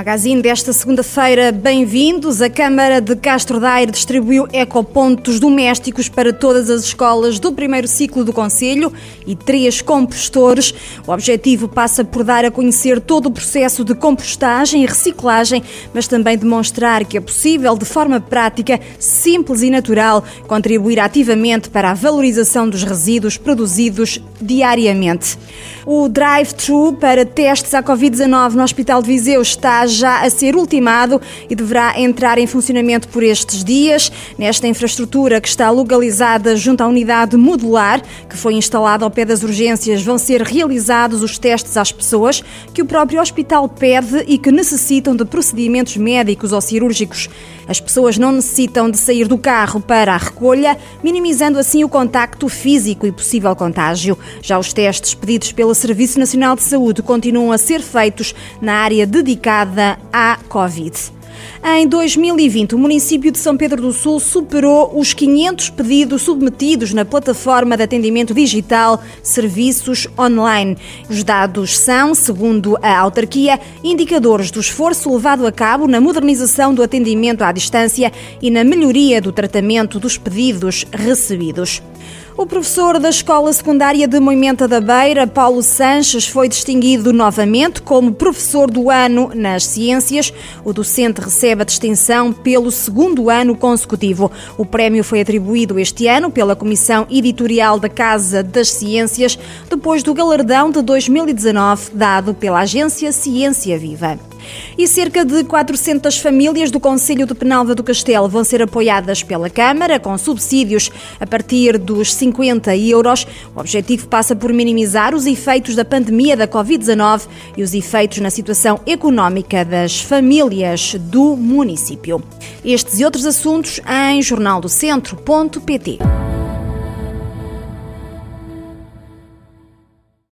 Magazine desta segunda-feira, bem-vindos. A Câmara de Castro Daire distribuiu ecopontos domésticos para todas as escolas do primeiro ciclo do Conselho e três compostores. O objetivo passa por dar a conhecer todo o processo de compostagem e reciclagem, mas também demonstrar que é possível, de forma prática, simples e natural, contribuir ativamente para a valorização dos resíduos produzidos diariamente. O drive-thru para testes à Covid-19 no Hospital de Viseu está já a ser ultimado e deverá entrar em funcionamento por estes dias. Nesta infraestrutura que está localizada junto à unidade modular, que foi instalada ao pé das urgências, vão ser realizados os testes às pessoas que o próprio hospital pede e que necessitam de procedimentos médicos ou cirúrgicos. As pessoas não necessitam de sair do carro para a recolha, minimizando assim o contacto físico e possível contágio. Já os testes pedidos pelo Serviço Nacional de Saúde continuam a ser feitos na área dedicada à Covid. Em 2020, o município de São Pedro do Sul superou os 500 pedidos submetidos na plataforma de atendimento digital Serviços Online. Os dados são, segundo a autarquia, indicadores do esforço levado a cabo na modernização do atendimento à distância e na melhoria do tratamento dos pedidos recebidos. O professor da Escola Secundária de Moimenta da Beira, Paulo Sanches, foi distinguido novamente como professor do ano nas ciências. O docente recebe a distinção pelo segundo ano consecutivo. O prémio foi atribuído este ano pela Comissão Editorial da Casa das Ciências, depois do galardão de 2019 dado pela agência Ciência Viva. E cerca de 400 famílias do Conselho de Penalva do Castelo vão ser apoiadas pela Câmara com subsídios a partir dos 50 euros. O objetivo passa por minimizar os efeitos da pandemia da Covid-19 e os efeitos na situação económica das famílias do município. Estes e outros assuntos em jornaldocentro.pt.